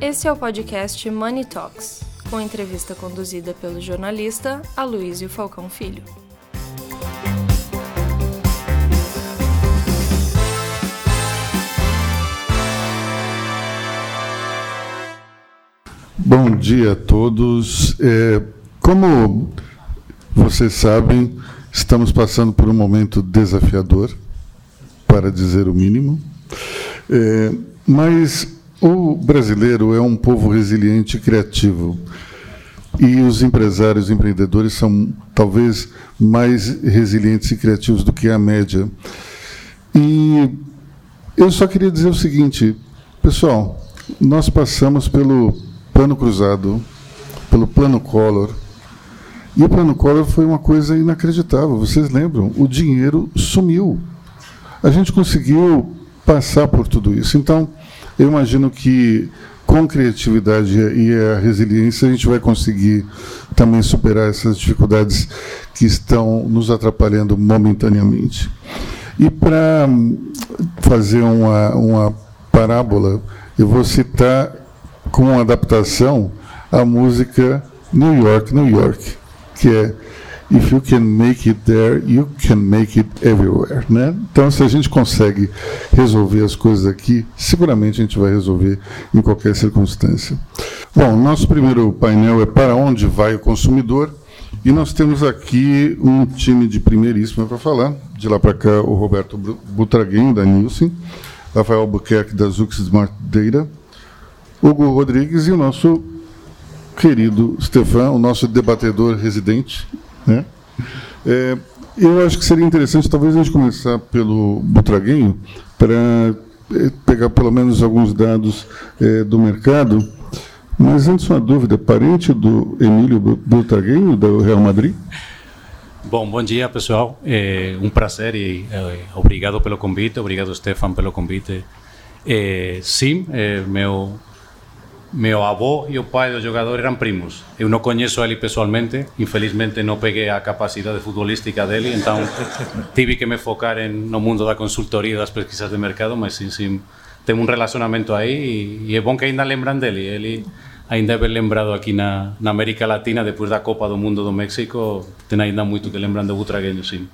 Esse é o podcast Money Talks, com entrevista conduzida pelo jornalista Aloysio Falcão Filho. Bom dia a todos. É, como vocês sabem, estamos passando por um momento desafiador, para dizer o mínimo. É, mas o brasileiro é um povo resiliente e criativo. E os empresários e empreendedores são talvez mais resilientes e criativos do que a média. E eu só queria dizer o seguinte, pessoal, nós passamos pelo plano cruzado, pelo plano Collor. E o plano Collor foi uma coisa inacreditável. Vocês lembram? O dinheiro sumiu. A gente conseguiu passar por tudo isso. Então, eu imagino que com criatividade e a resiliência a gente vai conseguir também superar essas dificuldades que estão nos atrapalhando momentaneamente. E para fazer uma, uma parábola, eu vou citar com adaptação a música New York, New York, que é If you can make it there, you can make it everywhere. Né? Então, se a gente consegue resolver as coisas aqui, seguramente a gente vai resolver em qualquer circunstância. Bom, nosso primeiro painel é para onde vai o consumidor. E nós temos aqui um time de primeiríssima para falar. De lá para cá, o Roberto Butraguinho, da Nielsen, Rafael Albuquerque, da Zux Smart Data, Hugo Rodrigues e o nosso querido Stefan, o nosso debatedor residente, né? É, eu acho que seria interessante, talvez, a gente começar pelo Butraguinho, para é, pegar pelo menos alguns dados é, do mercado. Mas antes, uma dúvida: parente do Emílio Butraguinho, do Real Madrid? Bom, bom dia, pessoal. É um prazer e é, obrigado pelo convite. Obrigado, Stefan, pelo convite. É, sim, é, meu meu avó e o pai do jogador eran primos. Eu coñezo a ele pessoalmente, infelizmente non peguei a capacidade futbolística dele, entón tive que me focar en no mundo da consultoría e das pesquisas de mercado, mas sim, sim, tengo un relacionamento aí e, e é que ainda lembran dele. Ele ainda é ben lembrado aquí na, na América Latina, depois da Copa do Mundo do México, ten ainda moito que lembran de Butragueño, sim.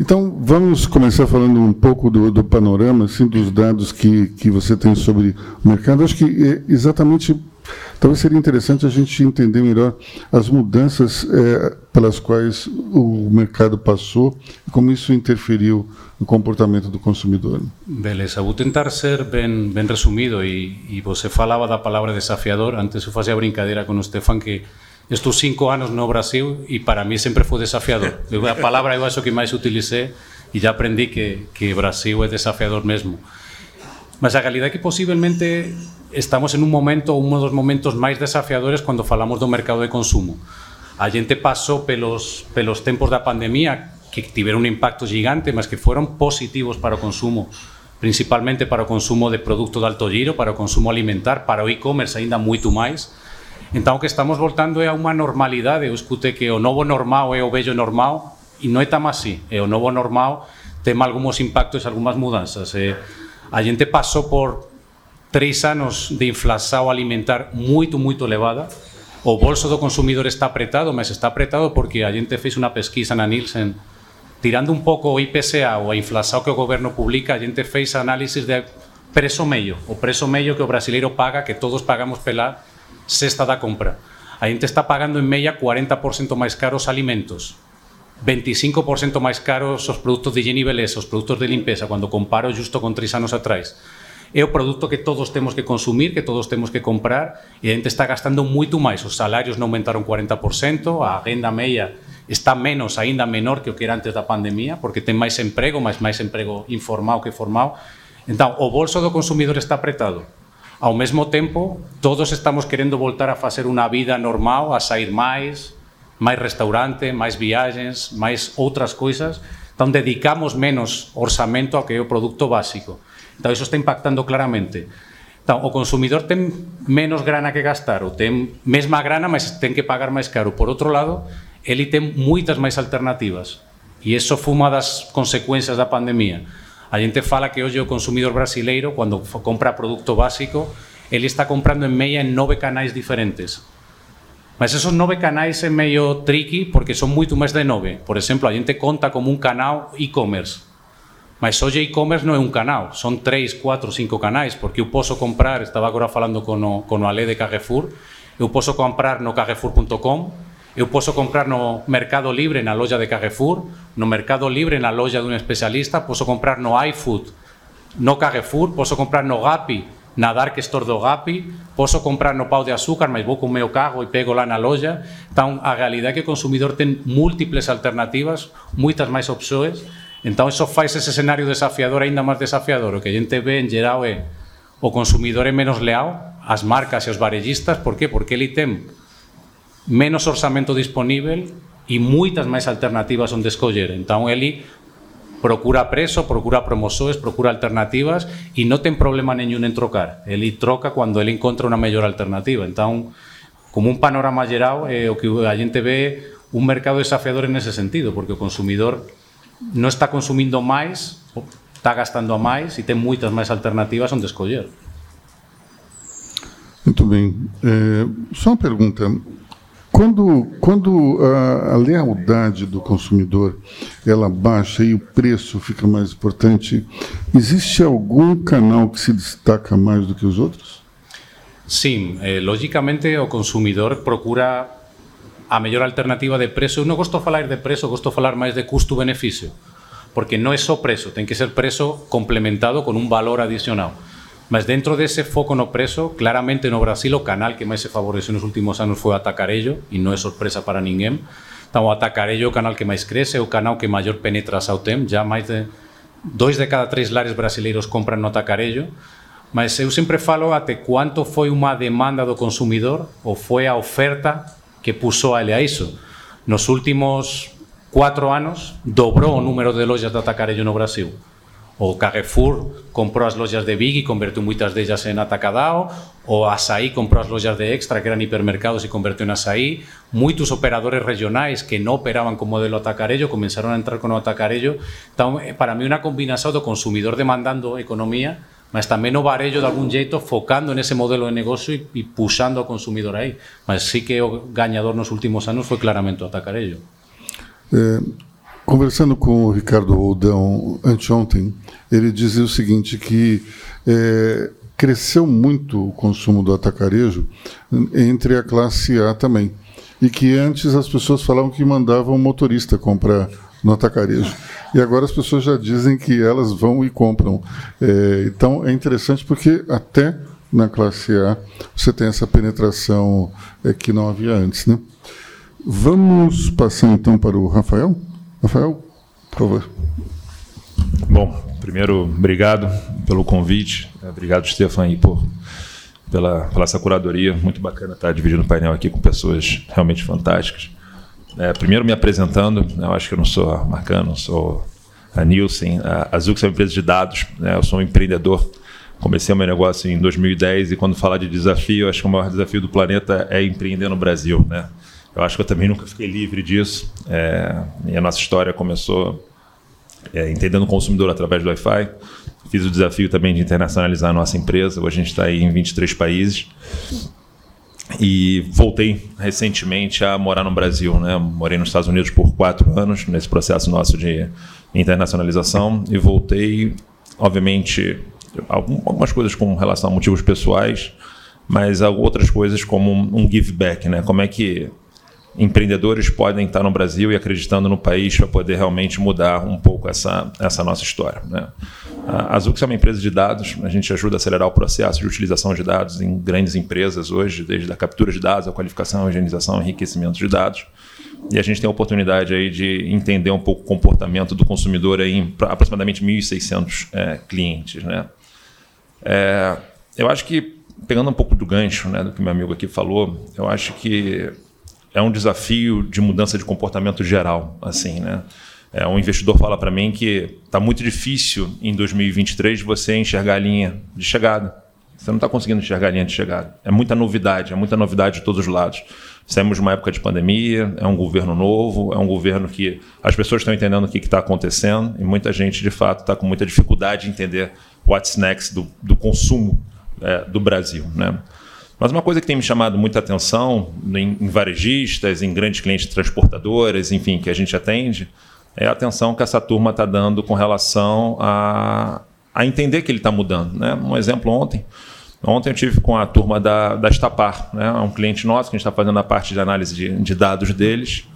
Então, vamos começar falando um pouco do, do, panorama, assim, dos dados que, que você tem sobre o mercado. Acho que é exatamente, talvez seria interessante a gente entender melhor as mudanças é, pelas quais o mercado passou e como isso interferiu no comportamento do consumidor. Beleza, vou tentar ser bem, bem resumido e, e você falava da palavra desafiador, antes eu fazia brincadeira com o Stefan que estos cinco anos no Brasil e para mí sempre foi desafiador. A palavra eu acho que máis utilicé e já aprendi que, que Brasil é desafiador mesmo. Mas a realidade é que posiblemente estamos en un momento, un dos momentos máis desafiadores cando falamos do mercado de consumo. A gente pasou pelos, pelos tempos da pandemia que tiveron un impacto gigante, mas que foron positivos para o consumo, principalmente para o consumo de produto de alto giro, para o consumo alimentar, para o e-commerce ainda moito máis, Entón, que estamos voltando é a unha normalidade. Eu escute que o novo normal é o vello normal e non é tan así. E o novo normal ten algúns impactos algunhas mudanzas. E a gente pasou por tres anos de inflación alimentar moito, moito elevada. O bolso do consumidor está apretado, mas está apretado porque a gente fez unha pesquisa na Nielsen tirando un pouco o IPCA ou a inflación que o goberno publica, a gente fez análisis de preso medio, o preso medio que o brasileiro paga, que todos pagamos pela cesta da compra. A gente está pagando en media 40% máis caros alimentos, 25% máis caros os produtos de higiene e beleza, os produtos de limpeza, cando comparo justo con tres anos atrás. É o produto que todos temos que consumir, que todos temos que comprar, e a gente está gastando moito máis. Os salarios non aumentaron 40%, a agenda media está menos, aínda menor que o que era antes da pandemia, porque ten máis emprego, máis máis emprego informado que formado. Entón, o bolso do consumidor está apretado. Ao mesmo tempo, todos estamos querendo voltar a facer unha vida normal, a sair máis, máis restaurante, máis viagens, máis outras coisas, então dedicamos menos orçamento ao que é o produto básico. Então, iso está impactando claramente. Então, o consumidor ten menos grana que gastar, ou ten mesma grana, mas ten que pagar máis caro. Por outro lado, ele ten moitas máis alternativas. E iso foi unha das consecuencias da pandemia A gente fala que hoxe o consumidor brasileiro, cando compra produto básico, ele está comprando en media en nove canais diferentes. Mas esos nove canais é meio tricky porque son moito máis de nove. Por exemplo, a gente conta como un canal e-commerce. Mas hoxe e-commerce non é un canal, son tres, cuatro, cinco canais, porque eu posso comprar, estaba agora falando con o, con o de Carrefour, eu posso comprar no carrefour.com, eu posso comprar no Mercado Libre na loja de Carrefour, no Mercado Libre na loja dun especialista, posso comprar no iFood, no Carrefour, posso comprar no Gapi, na Dark Store do Gapi, posso comprar no Pau de Açúcar, mas vou com o meu carro e pego lá na loja. Então, a realidade é que o consumidor tem múltiples alternativas, muitas máis opções. Então, isso faz esse cenário desafiador ainda máis desafiador. O que a gente vê en geral é o consumidor é menos leal ás marcas e aos varellistas. Por qué? Porque ele ten menos orçamento disponível e moitas máis alternativas onde escoller. Entón, ele procura preso, procura promoções, procura alternativas e non ten problema nenhum en trocar. Ele troca cando ele encontra unha mellor alternativa. Entón, como un panorama geral, é o que a gente ve un mercado desafiador en ese sentido, porque o consumidor non está consumindo máis, está gastando a máis e ten moitas máis alternativas onde escoller. Muito bem. É, só uma pergunta. Quando, quando a, a, lealdade do consumidor ela baixa e o preço fica mais importante, existe algum canal que se destaca mais do que os outros? Sim, eh, logicamente o consumidor procura a melhor alternativa de preço. Eu non gosto falar de preço, gosto falar máis de custo-benefício, porque non é só preço, ten que ser preço complementado con un valor adicional. Mas dentro dese foco no preso, claramente no Brasil o canal que máis se favoreceu nos últimos anos foi o Atacarello, e non é sorpresa para ninguén. Então, o Atacarello canal que máis crece, o canal que maior penetração tem, já máis de dois de cada três lares brasileiros compran no Atacarello, mas eu sempre falo até quanto foi uma demanda do consumidor ou foi a oferta que puxou a ele a iso. Nos últimos cuatro anos dobrou o número de lojas de Atacarello no Brasil. O Carrefour comprou as lojas de Big e convertiu moitas delas en atacadao, o Açaí comprou as lojas de Extra, que eran hipermercados, e convertiu en Açaí. Moitos operadores regionais que non operaban con modelo atacarello comenzaron a entrar con o atacarello. Eh, para mí, unha combinación do consumidor demandando economía, mas tamén o varello de algún jeito focando en ese modelo de negocio e, e puxando ao consumidor aí. Mas sí que o gañador nos últimos anos foi claramente atacarello. Eh, Conversando com o Ricardo Roldão anteontem, ele dizia o seguinte, que é, cresceu muito o consumo do atacarejo entre a classe A também. E que antes as pessoas falavam que mandavam o motorista comprar no atacarejo. E agora as pessoas já dizem que elas vão e compram. É, então é interessante porque até na classe A você tem essa penetração é, que não havia antes. Né? Vamos passar então para o Rafael? Rafael, por favor. Bom, primeiro, obrigado pelo convite. Obrigado, Stefan, aí, por, pela, pela essa curadoria. Muito bacana estar dividindo o painel aqui com pessoas realmente fantásticas. É, primeiro, me apresentando, né, eu acho que eu não sou a Marcano, sou a Nielsen. A Zux é uma empresa de dados, né, eu sou um empreendedor. Comecei o meu negócio em 2010 e quando falar de desafio, acho que o maior desafio do planeta é empreender no Brasil, né? Eu acho que eu também nunca fiquei livre disso. É, e a nossa história começou é, entendendo o consumidor através do Wi-Fi. Fiz o desafio também de internacionalizar a nossa empresa. Hoje a gente está em 23 países. E voltei recentemente a morar no Brasil. Né? Morei nos Estados Unidos por quatro anos, nesse processo nosso de internacionalização. E voltei, obviamente, algumas coisas com relação a motivos pessoais, mas outras coisas como um give back. Né? Como é que empreendedores podem estar no Brasil e acreditando no país para poder realmente mudar um pouco essa, essa nossa história. Né? A Azux é uma empresa de dados, a gente ajuda a acelerar o processo de utilização de dados em grandes empresas hoje, desde a captura de dados, a qualificação, a higienização, enriquecimento de dados. E a gente tem a oportunidade aí de entender um pouco o comportamento do consumidor em aproximadamente 1.600 é, clientes. Né? É, eu acho que, pegando um pouco do gancho né, do que meu amigo aqui falou, eu acho que é um desafio de mudança de comportamento geral, assim, né? É, um investidor fala para mim que está muito difícil em 2023 você enxergar a linha de chegada. Você não está conseguindo enxergar a linha de chegada. É muita novidade, é muita novidade de todos os lados. Saímos de uma época de pandemia, é um governo novo, é um governo que as pessoas estão entendendo o que está acontecendo e muita gente, de fato, está com muita dificuldade de entender what's next do, do consumo é, do Brasil. Né? Mas uma coisa que tem me chamado muita atenção em, em varejistas, em grandes clientes transportadoras, enfim, que a gente atende, é a atenção que essa turma está dando com relação a, a entender que ele está mudando. Né? Um exemplo ontem. Ontem eu tive com a turma da, da Estapar, né? um cliente nosso que a gente está fazendo a parte de análise de, de dados deles.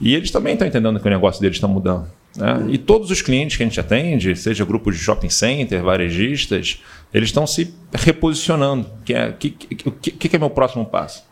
E eles também estão entendendo que o negócio deles está mudando. Né? E todos os clientes que a gente atende, seja grupos de shopping center, varejistas, eles estão se reposicionando. Que é, que, que, que é meu próximo passo?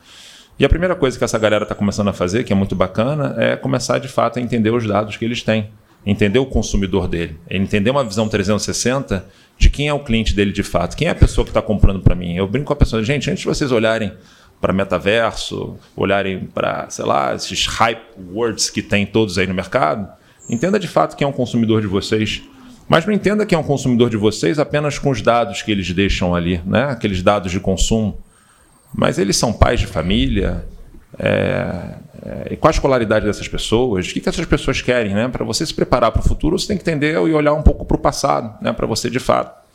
E a primeira coisa que essa galera está começando a fazer, que é muito bacana, é começar de fato a entender os dados que eles têm, entender o consumidor dele, entender uma visão 360 de quem é o cliente dele de fato, quem é a pessoa que está comprando para mim. Eu brinco com a pessoa, gente, antes de vocês olharem para metaverso, olharem para, sei lá, esses hype words que tem todos aí no mercado, entenda de fato quem é um consumidor de vocês. Mas não entenda quem é um consumidor de vocês apenas com os dados que eles deixam ali, né? aqueles dados de consumo. Mas eles são pais de família. É, é, qual a escolaridade dessas pessoas? O que, que essas pessoas querem? Né? Para você se preparar para o futuro, você tem que entender e olhar um pouco para o passado, né? para você de fato.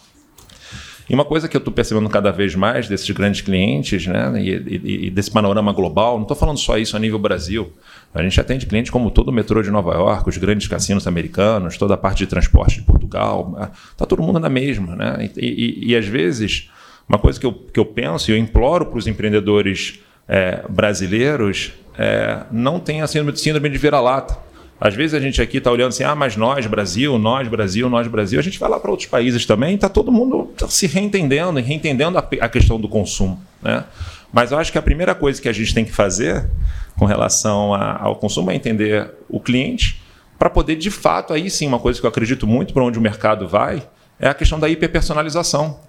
E uma coisa que eu estou percebendo cada vez mais desses grandes clientes, né, e, e, e desse panorama global, não estou falando só isso a nível Brasil. A gente atende clientes como todo o metrô de Nova York, os grandes cassinos americanos, toda a parte de transporte de Portugal. Está todo mundo na mesma. Né? E, e, às vezes, uma coisa que eu, que eu penso e eu imploro para os empreendedores é, brasileiros é, não tenha síndrome de vira-lata. Às vezes a gente aqui está olhando assim, ah, mas nós, Brasil, nós, Brasil, nós, Brasil. A gente vai lá para outros países também, está todo mundo se reentendendo e reentendendo a, a questão do consumo. Né? Mas eu acho que a primeira coisa que a gente tem que fazer com relação a, ao consumo é entender o cliente, para poder, de fato, aí sim, uma coisa que eu acredito muito para onde o mercado vai, é a questão da hiperpersonalização.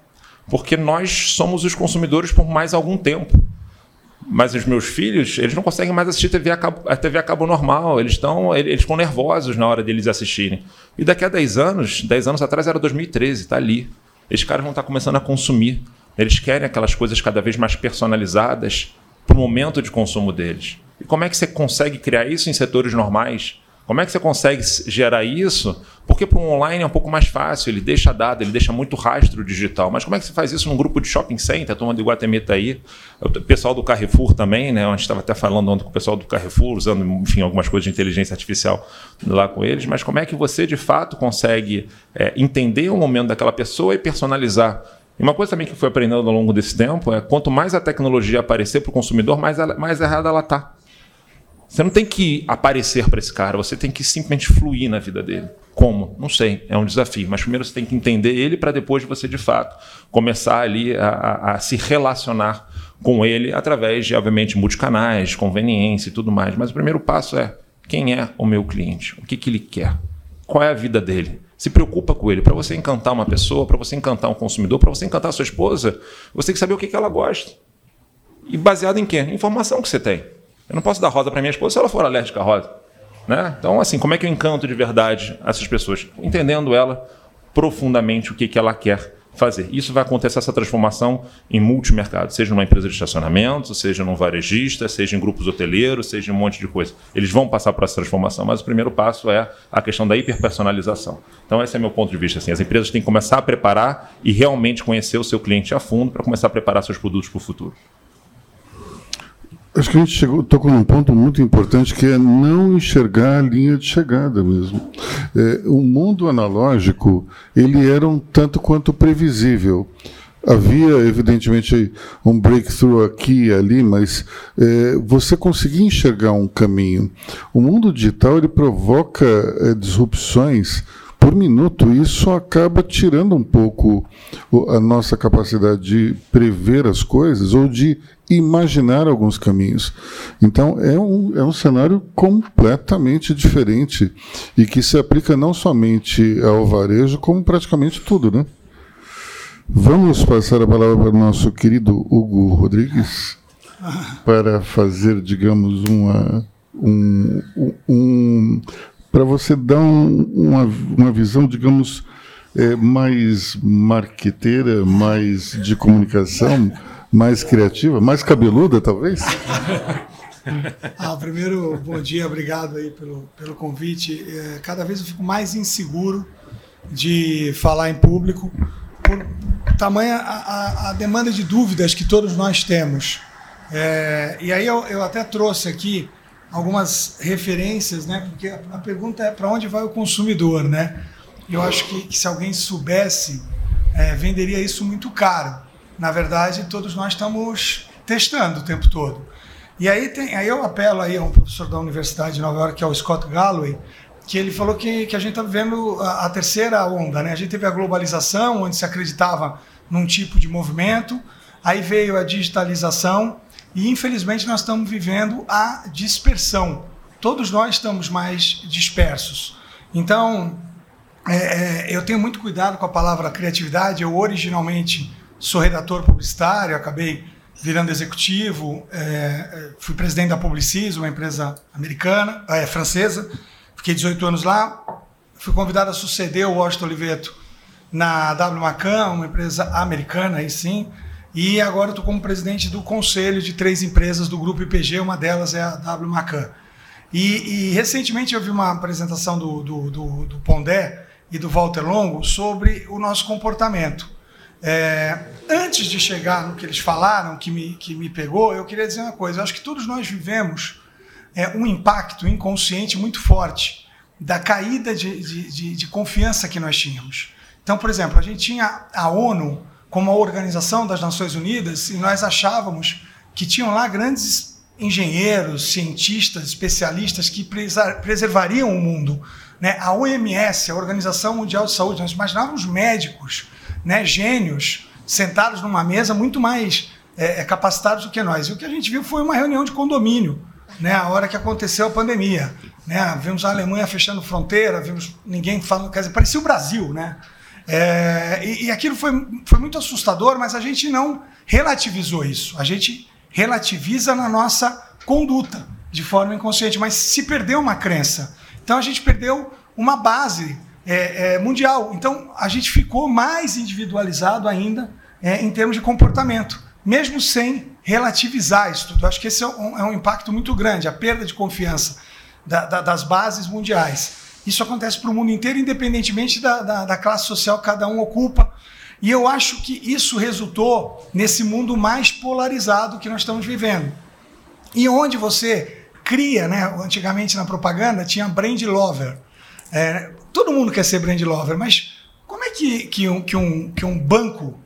Porque nós somos os consumidores por mais algum tempo. Mas os meus filhos, eles não conseguem mais assistir TV a cabo, a TV a cabo normal. Eles estão eles ficam nervosos na hora deles assistirem. E daqui a 10 anos, 10 anos atrás era 2013, está ali. Esses caras vão estar tá começando a consumir. Eles querem aquelas coisas cada vez mais personalizadas para o momento de consumo deles. E como é que você consegue criar isso em setores normais? Como é que você consegue gerar isso? Porque para o online é um pouco mais fácil, ele deixa dado, ele deixa muito rastro digital. Mas como é que você faz isso num grupo de shopping center? A turma do está aí, o pessoal do Carrefour também, né? A gente estava até falando ontem com o pessoal do Carrefour, usando enfim, algumas coisas de inteligência artificial lá com eles. Mas como é que você de fato consegue é, entender o momento daquela pessoa e personalizar? E uma coisa também que eu fui aprendendo ao longo desse tempo é quanto mais a tecnologia aparecer para o consumidor, mais, ela, mais errada ela está. Você não tem que aparecer para esse cara, você tem que simplesmente fluir na vida dele. Como? Não sei, é um desafio. Mas primeiro você tem que entender ele para depois você, de fato, começar ali a, a, a, se relacionar com ele através de, obviamente, multicanais, conveniência e tudo mais. Mas o primeiro passo é quem é o meu cliente? O que, que ele quer? Qual é a vida dele? Se preocupa com ele. Para você encantar uma pessoa, para você encantar um consumidor, para você encantar a sua esposa, você tem que saber o que, que ela gosta. E baseado em quê? Informação que você tem. Eu não posso dar rosa para minha esposa se ela for alérgica à rosa. Né? Então, assim, como é que eu encanto de verdade essas pessoas? Entendendo ela profundamente o que, que ela quer fazer. Isso vai acontecer essa transformação em multimercado, seja numa empresa de estacionamento, seja num varejista, seja em grupos hoteleiros, seja em um monte de coisa. Eles vão passar por essa transformação, mas o primeiro passo é a questão da hiperpersonalização. Então esse é meu ponto de vista. Assim, as empresas têm que começar a preparar e realmente conhecer o seu cliente a fundo para começar a preparar seus produtos para o futuro. Acho que a gente chegou, tocou num ponto muito importante que é não enxergar a linha de chegada mesmo. É, o mundo analógico ele era um tanto quanto previsível. Havia, evidentemente, um breakthrough aqui e ali, mas é, você conseguia enxergar um caminho. O mundo digital ele provoca é, disrupções por minuto. Isso acaba tirando um pouco a nossa capacidade de prever as coisas ou de imaginar alguns caminhos. Então, é um, é um cenário completamente diferente e que se aplica não somente ao varejo, como praticamente tudo, né? Vamos passar a palavra para o nosso querido Hugo Rodrigues para fazer, digamos, uma, um, um para você dar um, uma, uma visão, digamos, é, mais marqueteira, mais de comunicação mais criativa, mais cabeluda, talvez? Ah, primeiro, bom dia, obrigado aí pelo, pelo convite. É, cada vez eu fico mais inseguro de falar em público por, tamanha a, a, a, demanda de dúvidas que todos nós temos. É, e aí eu, eu até trouxe aqui algumas referências, né? Porque a, pergunta é para onde vai o consumidor, né? Eu acho que, que se alguém soubesse, é, venderia isso muito caro. Na verdade, todos nós estamos testando o tempo todo. E aí, tem, aí eu apelo aí a um professor da Universidade de Nova York, que é o Scott Galloway, que ele falou que, que a gente está vivendo a, a, terceira onda. Né? A gente teve a globalização, onde se acreditava num tipo de movimento, aí veio a digitalização e, infelizmente, nós estamos vivendo a dispersão. Todos nós estamos mais dispersos. Então, é, é, eu tenho muito cuidado com a palavra criatividade. Eu originalmente sou redator publicitário, acabei virando executivo, é, é, fui presidente da Publicis, uma empresa americana, é, francesa, fiquei 18 anos lá, fui convidado a suceder o Washington Oliveto na W Macan, uma empresa americana, aí sim, e agora estou como presidente do conselho de três empresas do grupo IPG, uma delas é a W Macan. E, e recentemente eu vi uma apresentação do, do, do, do Pondé e do Walter Longo sobre o nosso comportamento. É, antes de chegar no que eles falaram, que me, que me pegou, eu queria dizer uma coisa. Eu acho que todos nós vivemos é, um impacto inconsciente muito forte da caída de, de, de, de confiança que nós tínhamos. Então, por exemplo, a gente tinha a ONU como a Organização das Nações Unidas e nós achávamos que tinham lá grandes engenheiros, cientistas, especialistas que preservariam o mundo. Né? A OMS, a Organização Mundial de Saúde, nós imaginávamos médicos, né, gênios sentados numa mesa muito mais é, é, capacitados do que nós. E o que a gente viu foi uma reunião de condomínio, né, a hora que aconteceu a pandemia. Né, vimos a Alemanha fechando fronteira, vimos ninguém falando, quer dizer, parecia o Brasil, né? É, e, e aquilo foi, foi muito assustador, mas a gente não relativizou isso. A gente relativiza na nossa conduta, de forma inconsciente, mas se perdeu uma crença. Então a gente perdeu uma base é, é, mundial. Então, a gente ficou mais individualizado ainda é, em termos de comportamento, mesmo sem relativizar isso tudo. Acho que esse é um, é um impacto muito grande, a perda de confiança da, da, das bases mundiais. Isso acontece para o mundo inteiro, independentemente da, da, da classe social que cada um ocupa. E eu acho que isso resultou nesse mundo mais polarizado que nós estamos vivendo. E onde você cria, né? Antigamente na propaganda tinha brand lover. É, todo mundo quer ser brand lover, mas como é que, que, um, que, um, que um banco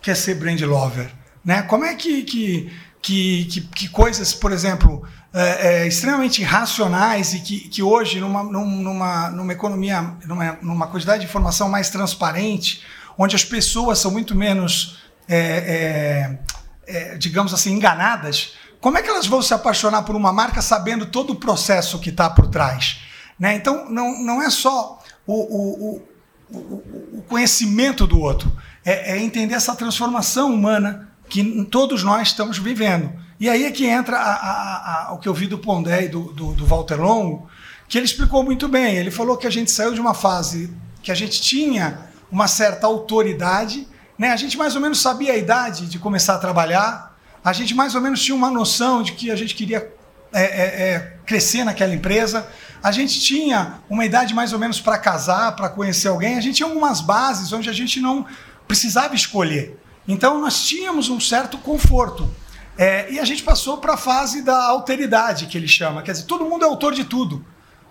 quer ser brand lover? Né? Como é que, que, que, que, que coisas, por exemplo, é, é, extremamente racionais e que, que hoje, numa, numa, numa economia, numa, numa quantidade de informação mais transparente, onde as pessoas são muito menos, é, é, é digamos assim, enganadas, como é que elas vão se apaixonar por uma marca sabendo todo o processo que está por trás? Né? Então, não, não é só o, o, o, o conhecimento do outro, é, é, entender essa transformação humana que todos nós estamos vivendo. E aí é que entra a, a, a, o que eu vi do Pondé e do, do, do Walter Longo, que ele explicou muito bem. Ele falou que a gente saiu de uma fase que a gente tinha uma certa autoridade, né? a gente mais ou menos sabia a idade de começar a trabalhar, a gente mais ou menos tinha uma noção de que a gente queria é, é, é crescer naquela empresa, a gente tinha uma idade mais ou menos para casar, para conhecer alguém, a gente tinha algumas bases onde a gente não precisava escolher. Então nós tínhamos um certo conforto. É, e a gente passou para a fase da alteridade, que ele chama. Quer dizer, todo mundo é autor de tudo.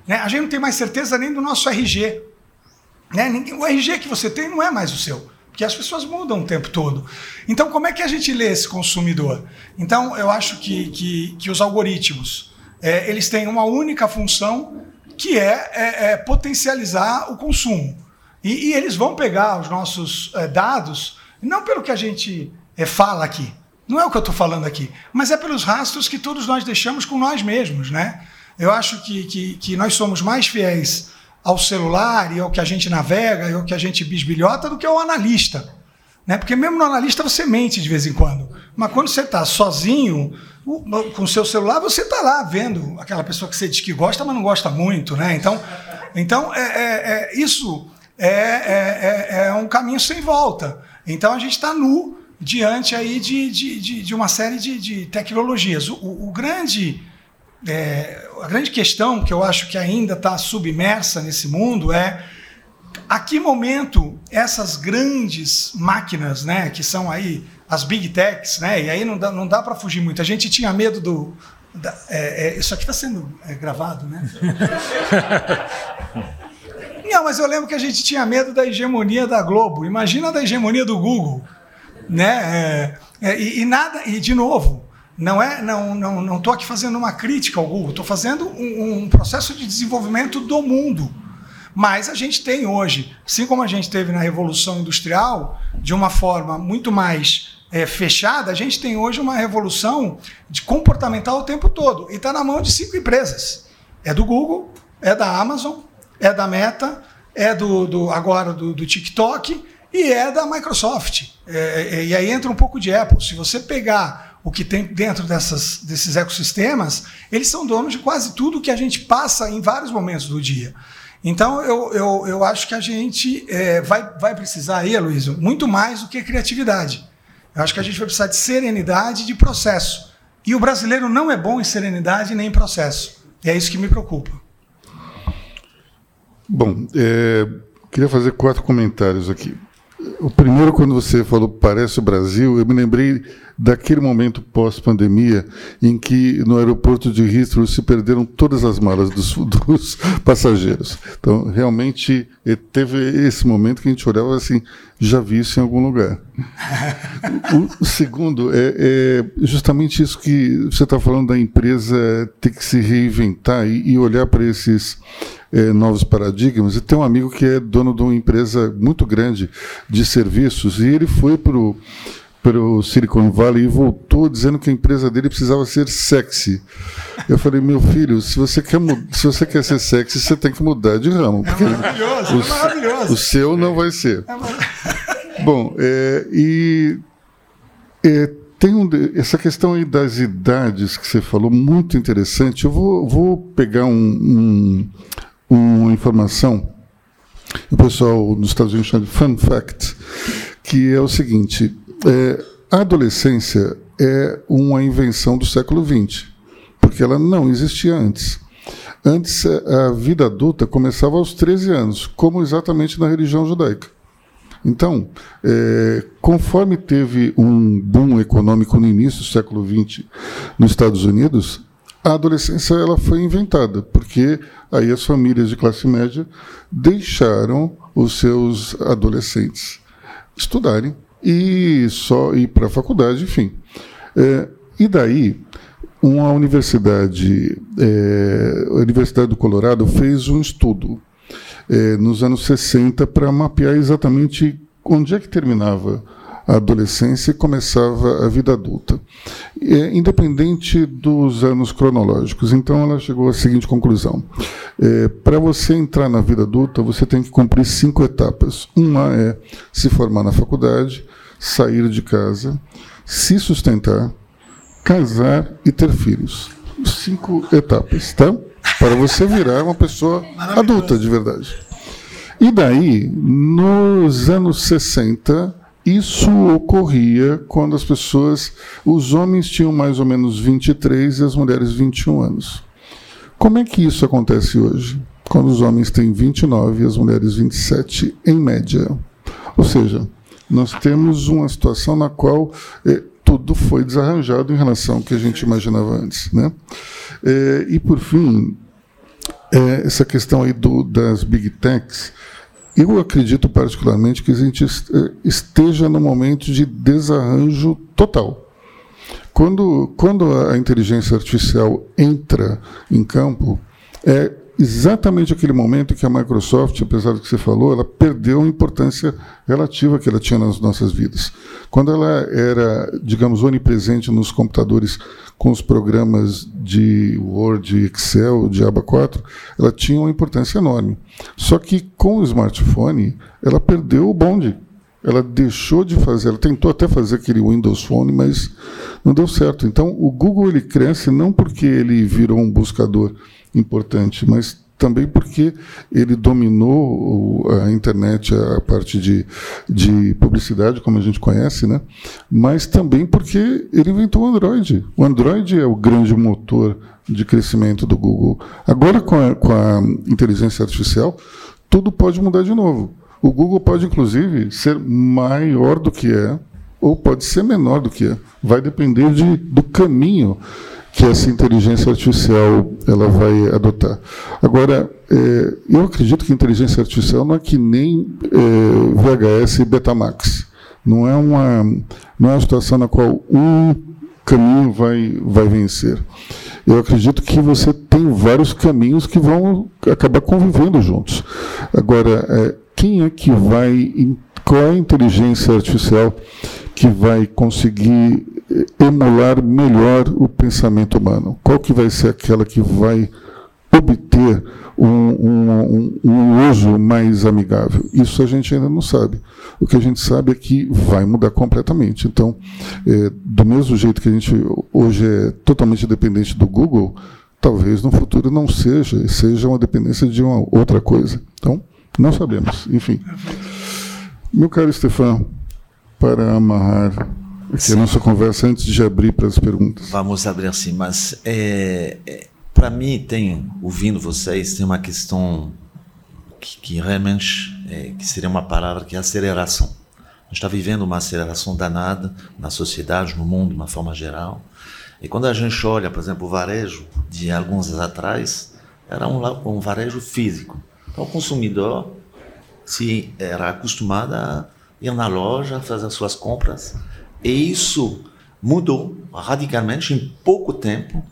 Né? A gente não tem mais certeza nem do nosso RG. Né? O RG que você tem não é mais o seu, porque as pessoas mudam o tempo todo. Então, como é que a gente lê esse consumidor? Então, eu acho que, que, que os algoritmos é, eles têm uma única função que é, é, é potencializar o consumo. E, e, eles vão pegar os nossos é, dados, não pelo que a gente é, fala aqui, não é o que eu estou falando aqui, mas é pelos rastros que todos nós deixamos com nós mesmos. Né? Eu acho que, que, que nós somos mais fiéis ao celular e ao que a gente navega e ao que a gente bisbilhota do que ao analista. Né? Porque mesmo no analista você mente de vez em quando. Mas quando você está sozinho, com o seu celular, você está lá vendo aquela pessoa que você diz que gosta, mas não gosta muito, né? Então, então é, é, é isso é, é, é, é, um caminho sem volta. Então a gente está nu diante aí de, de, de, de uma série de, de tecnologias. O, o, o grande, é, a grande questão que eu acho que ainda está submersa nesse mundo é a que momento essas grandes máquinas, né, que são aí as big techs, né, e aí não dá, não dá para fugir muito. A gente tinha medo do. Da, é, é, isso aqui está sendo é, gravado, né? não, mas eu lembro que a gente tinha medo da hegemonia da Globo. Imagina da hegemonia do Google, né? É, é, e, e, nada. E de novo, não é, não, não, não estou aqui fazendo uma crítica ao Google. Estou fazendo um, um processo de desenvolvimento do mundo. Mas a gente tem hoje, assim como a gente teve na Revolução Industrial, de uma forma muito mais é, fechada, a gente tem hoje uma revolução de comportamental o tempo todo. E está na mão de cinco empresas. É do Google, é da Amazon, é da Meta, é do, do agora do, do, TikTok e é da Microsoft. É, é, e aí entra um pouco de Apple. Se você pegar o que tem dentro dessas, desses ecossistemas, eles são donos de quase tudo que a gente passa em vários momentos do dia. Então, eu, eu, eu acho que a gente é, vai, vai precisar aí, Luísio, muito mais do que criatividade. Eu acho que a gente vai precisar de serenidade e de processo. E o brasileiro não é bom em serenidade nem em processo. E é isso que me preocupa. Bom, é, queria fazer quatro comentários aqui. O primeiro, quando você falou parece o Brasil, eu me lembrei daquele momento pós-pandemia em que no aeroporto de Heathrow se perderam todas as malas dos, dos, passageiros. Então, realmente, teve esse momento que a gente olhava assim, já vi isso em algum lugar. O, segundo é, é, justamente isso que você está falando da empresa ter que se reinventar e, e olhar para esses é, novos paradigmas. E tem um amigo que é dono de uma empresa muito grande de serviços e ele foi para o para o Silicon Valley e voltou dizendo que a empresa dele precisava ser sexy. Eu falei, meu filho, se você quer, se você quer ser sexy, você tem que mudar de ramo. É maravilhoso, o, é maravilhoso. O seu não vai ser. É Bom, é, e é, tem um, essa questão aí das idades que você falou, muito interessante. Eu vou, vou pegar um, um, uma informação, o pessoal nos Estados Unidos chama de fun fact, que é o seguinte, é, a adolescência é uma invenção do século XX, porque ela não existia antes. Antes, a vida adulta começava aos 13 anos, como exatamente na religião judaica. Então, é, conforme teve um boom econômico no início do século XX nos Estados Unidos, a adolescência ela foi inventada, porque aí as famílias de classe média deixaram os seus adolescentes estudarem e só ir para a faculdade, enfim. É, e daí, uma universidade, é, a Universidade do Colorado fez um estudo é, nos anos 60 para mapear exatamente onde é que terminava a adolescência e começava a vida adulta, é, independente dos anos cronológicos. Então, ela chegou à seguinte conclusão: é, para você entrar na vida adulta, você tem que cumprir cinco etapas. Uma é se formar na faculdade, sair de casa, se sustentar, casar e ter filhos. Cinco etapas, tá? Para você virar uma pessoa adulta de verdade. E daí, nos anos 60, isso ocorria quando as pessoas, os homens tinham mais ou menos 23 e as mulheres 21 anos. Como é que isso acontece hoje? Quando os homens têm 29 e as mulheres 27 em média. Ou seja, nós temos uma situação na qual eh, tudo foi desarranjado em relação ao que a gente imaginava antes. Né? Eh, e, por fim, eh, essa questão aí do, das big techs, eu acredito particularmente que a gente esteja no momento de desarranjo total. Quando, quando a inteligência artificial entra em campo, é exatamente aquele momento que a Microsoft, apesar do que você falou, ela perdeu a importância relativa que ela tinha nas nossas vidas. Quando ela era, digamos, onipresente nos computadores com os programas de Word, Excel, de aba 4, ela tinha uma importância enorme. Só que com o smartphone, ela perdeu o bonde. Ela deixou de fazer, ela tentou até fazer aquele Windows Phone, mas não deu certo. Então, o Google ele cresce não porque ele virou um buscador importante, mas também porque ele dominou a internet, a parte de, de publicidade, como a gente conhece, né? mas também porque ele inventou o Android. O Android é o grande motor de crescimento do Google. Agora, com a, com a inteligência artificial, tudo pode mudar de novo. O Google pode, inclusive, ser maior do que é, ou pode ser menor do que é. Vai depender de, do caminho que essa inteligência artificial ela vai adotar. Agora, é, eu acredito que inteligência artificial não é que nem é, VHS e Betamax. Não é uma não é uma situação na qual um caminho vai vai vencer. Eu acredito que você tem vários caminhos que vão acabar convivendo juntos. Agora, é, quem é que vai qual a inteligência artificial que vai conseguir emular melhor o pensamento humano? Qual que vai ser aquela que vai obter um, um, um, um, uso mais amigável? Isso a gente ainda não sabe. O que a gente sabe é que vai mudar completamente. Então, é, do mesmo jeito que a gente hoje é totalmente dependente do Google, talvez no futuro não seja, seja uma dependência de uma outra coisa. Então, não sabemos. Enfim. Meu caro Stefan, para amarrar aqui a nossa conversa antes de abrir para as perguntas. Vamos abrir assim, mas é, é, para mim tem, ouvindo vocês, tem uma questão que, que realmente é, que seria uma palavra que é aceleração. A gente está vivendo uma aceleração danada na sociedade, no mundo, de uma forma geral. E quando a gente olha, por exemplo, o varejo de alguns anos atrás, era um, um varejo físico. Então o consumidor se era acostumado a ir na loja, fazer as suas compras. E isso mudou radicalmente em pouco tempo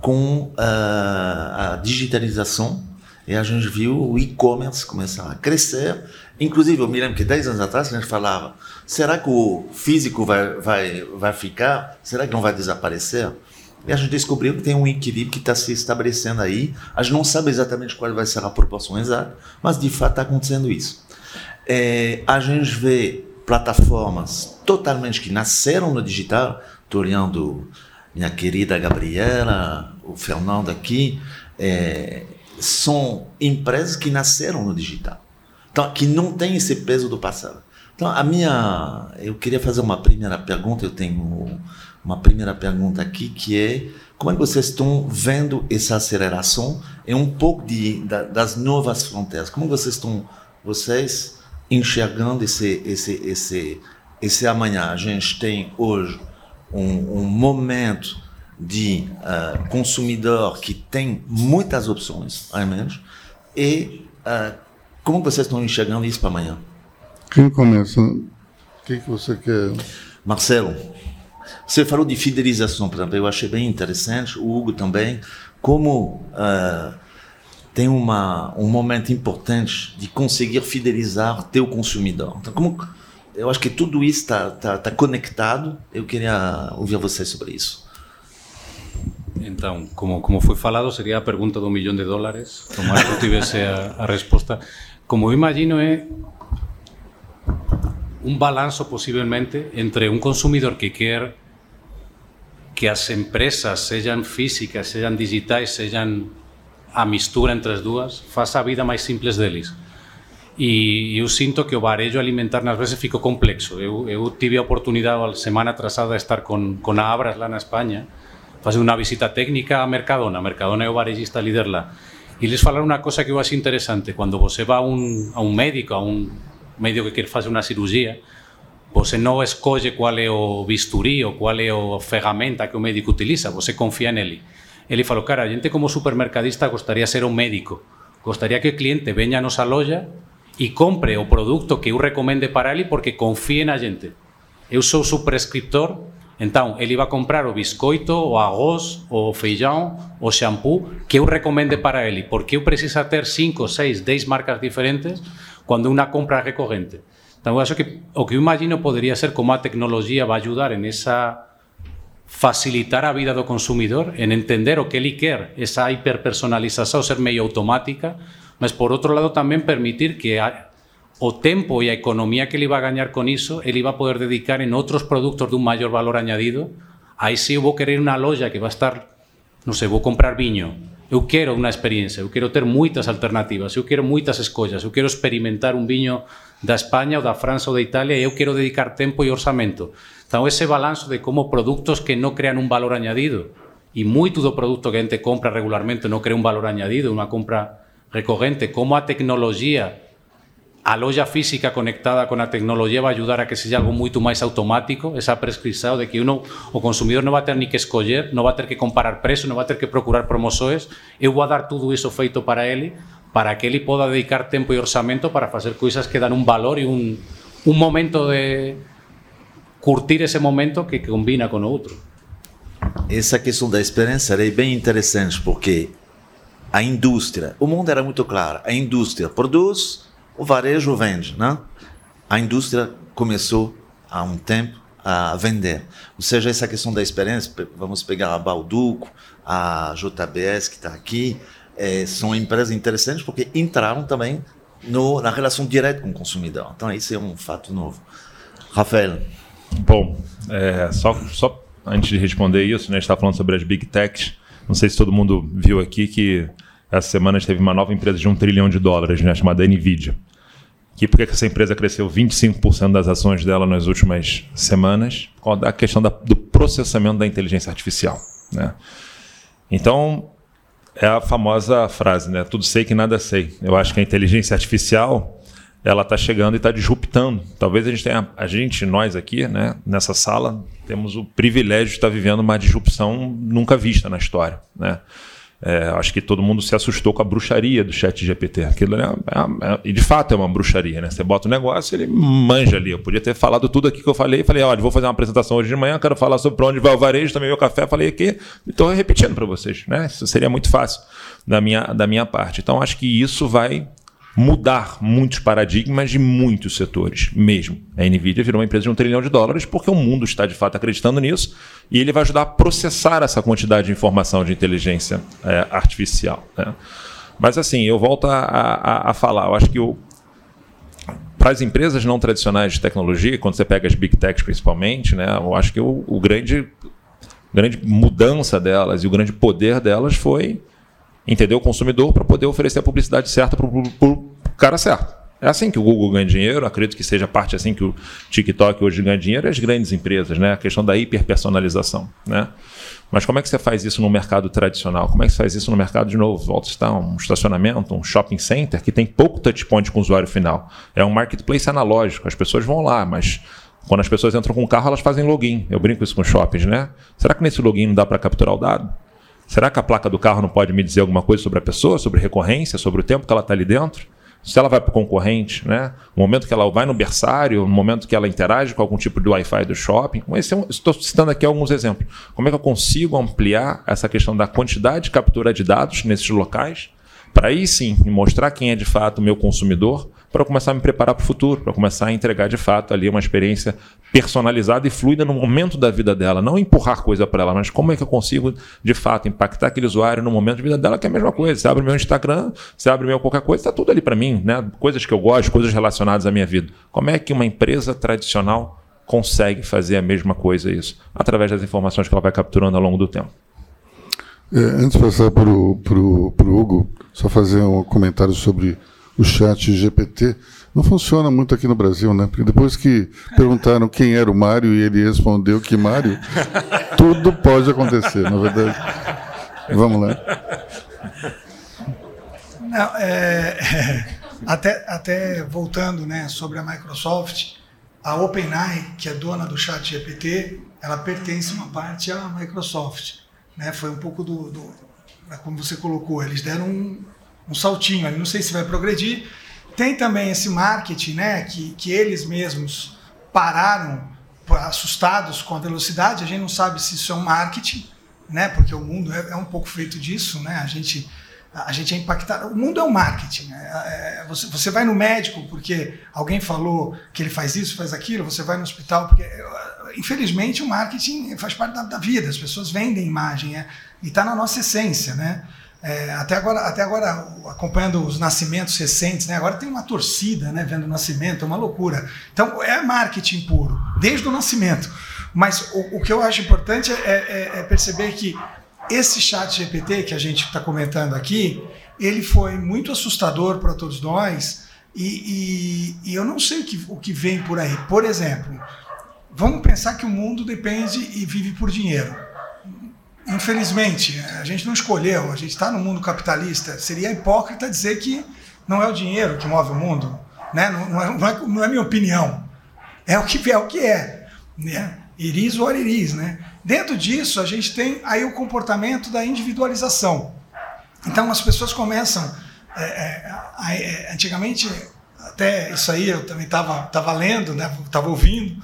com uh, a digitalização e a gente viu o e-commerce começar a crescer. Inclusive, eu me lembro que 10 anos atrás a gente falava: será que o físico vai, vai, vai ficar? Será que não vai desaparecer? E a gente descobriu que tem um equilíbrio que está se estabelecendo aí. A gente não sabe exatamente qual vai ser a proporção exata, mas de fato está acontecendo isso. É, a gente vê plataformas totalmente que nasceram no digital. Estou olhando minha querida Gabriela, o Fernando aqui. É, são empresas que nasceram no digital. Então, que não tem esse peso do passado. Então, a minha. Eu queria fazer uma primeira pergunta. Eu tenho uma primeira pergunta aqui, que é como é que vocês estão vendo essa aceleração e um pouco de, da, das novas fronteiras? Como vocês estão, vocês enxergando esse, esse, esse, esse amanhã. A gente tem hoje um, um momento de uh, consumidor que tem muitas opções, realmente, e uh, como vocês estão enxergando isso para amanhã? Quem começa? O que, que você quer? Marcelo, você falou de fidelização, por exemplo, eu achei bem interessante, o Hugo também, como uh, tem uma, um momento importante de conseguir fidelizar teu consumidor. Então, como eu acho que tudo isso está tá, tá conectado, eu queria ouvir você sobre isso. Então, como, como foi falado, seria a pergunta do milhão de dólares. Que eu tivesse a, a resposta. Como eu imagino, é um balanço, possivelmente, entre um consumidor que quer que as empresas, sejam físicas, sejam digitais, sejam a mistura entre as duas faz a vida máis simples deles. E eu sinto que o alimentar nas veces ficou complexo. Eu, eu tive a oportunidade a semana atrasada de estar con, con Abras lá España, fazer unha visita técnica a Mercadona. Mercadona é o varejista líder lá. E les falar unha cosa que eu acho interesante. Cando você va a un, a un médico, a un médico que quer fazer unha cirugía, você non escolle qual é o bisturí ou qual é ferramenta que o médico utiliza, você confía nele. Ele falou, cara, a gente como supermercadista gostaría ser un médico. Gostaría que o cliente veña a nosa loja e compre o produto que eu recomende para ele porque confíe na gente. Eu sou su prescriptor, entón ele va a comprar o biscoito, o arroz, o feijão, o shampoo que eu recomende para ele, porque eu precisa ter 5, 6, 10 marcas diferentes cando unha compra recorrente. Então, eu que o que eu imagino poderia ser como a tecnología va a ayudar en esa facilitar a vida do consumidor en entender o que ele quer, esa hiperpersonalización ser meio automática, mas por outro lado tamén permitir que a, o tempo e a economía que ele va a gañar con iso, ele a poder dedicar en outros produtos dun maior valor añadido. Aí se eu vou querer unha loja que va a estar, non sei, vou comprar viño, eu quero unha experiencia, eu quero ter moitas alternativas, eu quero moitas escollas, eu quero experimentar un viño da España ou da França ou da Italia e eu quero dedicar tempo e orzamento. Então, ese balanzo de como productos que non crean un valor añadido e moito do produto que a gente compra regularmente non crea un valor añadido, unha compra recorrente, como a tecnología a loja física conectada com a tecnologia vai ajudar a que seja algo muito mais automático, essa prescrição de que uno, o consumidor não vai ter nem que escolher, não vai ter que comparar preço, não vai ter que procurar promoções, eu vou dar tudo isso feito para ele, para que ele possa dedicar tempo e orçamento para fazer coisas que dão um valor e um, um momento de curtir esse momento que combina com o outro. Essa questão da experiência é bem interessante, porque a indústria, o mundo era muito claro, a indústria produz, o varejo vende, né? A indústria começou há um tempo a vender. Ou seja, essa questão da experiência, vamos pegar a Balduco, a JBS que está aqui, é, são empresas interessantes porque entraram também no, na relação direta com o consumidor. Então, isso é um fato novo. Rafael. Bom, é, só, só antes de responder isso, né, a gente está falando sobre as Big Techs. Não sei se todo mundo viu aqui que essa semana teve uma nova empresa de um trilhão de dólares, né, chamada NVIDIA. Que por que essa empresa cresceu 25% das ações dela nas últimas semanas? A questão da, do processamento da inteligência artificial. Né? Então, é a famosa frase, né? Tudo sei que nada sei. Eu acho que a inteligência artificial ela está chegando e está disruptando. Talvez a gente tenha, a gente, nós aqui, né, nessa sala, temos o privilégio de estar vivendo uma disrupção nunca vista na história, né? É, acho que todo mundo se assustou com a bruxaria do chat GPT. Aquilo é, é, é, e de fato é uma bruxaria, né? Você bota um negócio, ele manja ali. Eu podia ter falado tudo aqui que eu falei. Falei, olha, vou fazer uma apresentação hoje de manhã, quero falar sobre onde vai o varejo, também meu café, falei aqui. Estou repetindo para vocês, né? Isso seria muito fácil da minha, da minha parte. Então, acho que isso vai mudar muitos paradigmas de muitos setores mesmo. A Nvidia virou uma empresa de um trilhão de dólares porque o mundo está de fato acreditando nisso e ele vai ajudar a processar essa quantidade de informação de inteligência é, artificial. Né? Mas assim, eu volto a, a, a falar, eu acho que o, para as empresas não tradicionais de tecnologia, quando você pega as big techs principalmente, né, eu acho que o, o grande, grande mudança delas e o grande poder delas foi entender o consumidor para poder oferecer a publicidade certa para o cara certo. É assim que o Google ganha dinheiro, acredito que seja parte assim que o TikTok hoje ganha dinheiro, é as grandes empresas, né? A questão da hiperpersonalização, né? Mas como é que você faz isso no mercado tradicional? Como é que você faz isso no mercado de novo? Volta está um estacionamento, um shopping center que tem pouco touchpoint com o usuário final. É um marketplace analógico, as pessoas vão lá, mas quando as pessoas entram com o carro, elas fazem login. Eu brinco isso com shoppings, né? Será que nesse login não dá para capturar o dado? Será que a placa do carro não pode me dizer alguma coisa sobre a pessoa, sobre recorrência, sobre o tempo que ela está ali dentro? Se ela vai para o concorrente, né? no momento que ela vai no berçário, no momento que ela interage com algum tipo de Wi-Fi do shopping. estou citando aqui alguns exemplos. Como é que eu consigo ampliar essa questão da quantidade de captura de dados nesses locais, para aí sim mostrar quem é de fato o meu consumidor, para começar a me preparar para o futuro, para começar a entregar de fato ali uma experiência personalizada e fluida no momento da vida dela. Não empurrar coisa para ela, mas como é que eu consigo de fato impactar aquele usuário no momento de vida dela, que é a mesma coisa. Você abre meu Instagram, você abre meu qualquer coisa, está tudo ali para mim, né? Coisas que eu gosto, coisas relacionadas à minha vida. Como é que uma empresa tradicional consegue fazer a mesma coisa isso? Através das informações que ela vai capturando ao longo do tempo. É, antes de passar para o Hugo, só fazer um comentário sobre o chat GPT não funciona muito aqui no Brasil, né? Porque depois que perguntaram quem era o Mário e ele respondeu que Mário, tudo pode acontecer, na verdade. Vamos lá. Não, é, até, até voltando né, sobre a Microsoft, a OpenAI, que é dona do chat GPT, ela pertence uma parte à Microsoft. Né? Foi um pouco do, do como você colocou, eles deram um, um saltinho ali, não sei se vai progredir. Tem também esse marketing, né, que, que eles mesmos pararam assustados com a velocidade. A gente não sabe se isso é um marketing, né, porque o mundo é, é um pouco feito disso, né. A gente a gente é impactado. O mundo é um marketing. Né? É, você, você vai no médico porque alguém falou que ele faz isso, faz aquilo. Você vai no hospital porque, infelizmente, o marketing faz parte da, da vida. As pessoas vendem imagem é, e está na nossa essência, né? É, até agora, até agora acompanhando os nascimentos recentes, né? Agora tem uma torcida, né? Vendo o nascimento, é uma loucura. Então é marketing puro, desde o nascimento. Mas o, o que eu acho importante é, é, é perceber que esse chat GPT que a gente está comentando aqui, ele foi muito assustador para todos nós e, e, e, eu não sei o que, o que vem por aí. Por exemplo, vamos pensar que o mundo depende e vive por dinheiro. Infelizmente, a gente não escolheu, a gente está no mundo capitalista. Seria hipócrita dizer que não é o dinheiro que move o mundo. né? Não, não, é, não, é, não é minha opinião. É o que é o que é. Né? Iris ou iris, né? Dentro disso, a gente tem aí o comportamento da individualização. Então as pessoas começam. É, é, é antigamente, até isso aí eu também estava tava lendo, né? Estava ouvindo.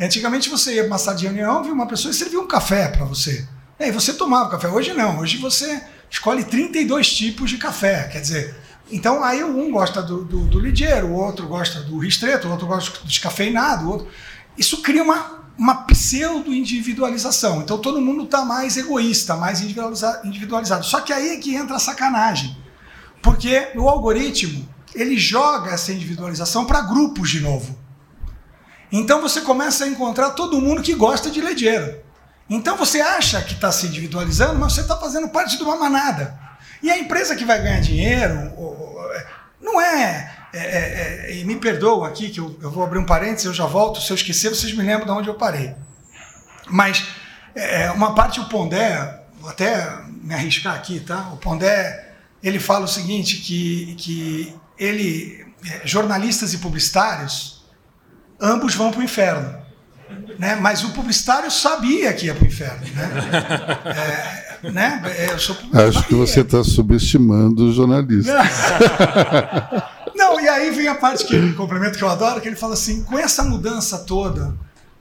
Antigamente você ia sala de reunião, viu uma pessoa e servia um café para você. E você tomava café. Hoje não. Hoje você escolhe 32 tipos de café. Quer dizer, então aí um gosta do, do, do ligeiro, o outro gosta do ristreto, o outro gosta do descafeinado, outro. Isso cria uma, uma pseudo-individualização. Então todo mundo está mais egoísta, mais individualizado. Só que aí é que entra a sacanagem. Porque o algoritmo ele joga essa individualização para grupos de novo. Então você começa a encontrar todo mundo que gosta de ligeiro. Então você acha que está se individualizando, mas você está fazendo parte de uma manada. E a empresa que vai ganhar dinheiro não é. é, é, é e me perdoa aqui, que eu, eu, vou abrir um parênteses, eu já volto. Se eu esquecer, vocês me lembram de onde eu parei. Mas é, é, uma parte, o Pondé, vou até me arriscar aqui, tá? O Pondé, ele fala o seguinte: que, que ele, jornalistas e publicitários, ambos vão para o inferno. Né? Mas o publicitário sabia que ia para o inferno. Né? É, né? É, eu sou Acho que você está subestimando o jornalista. Não, e aí vem a parte que ele complementa que eu adoro, que ele fala assim: com essa mudança toda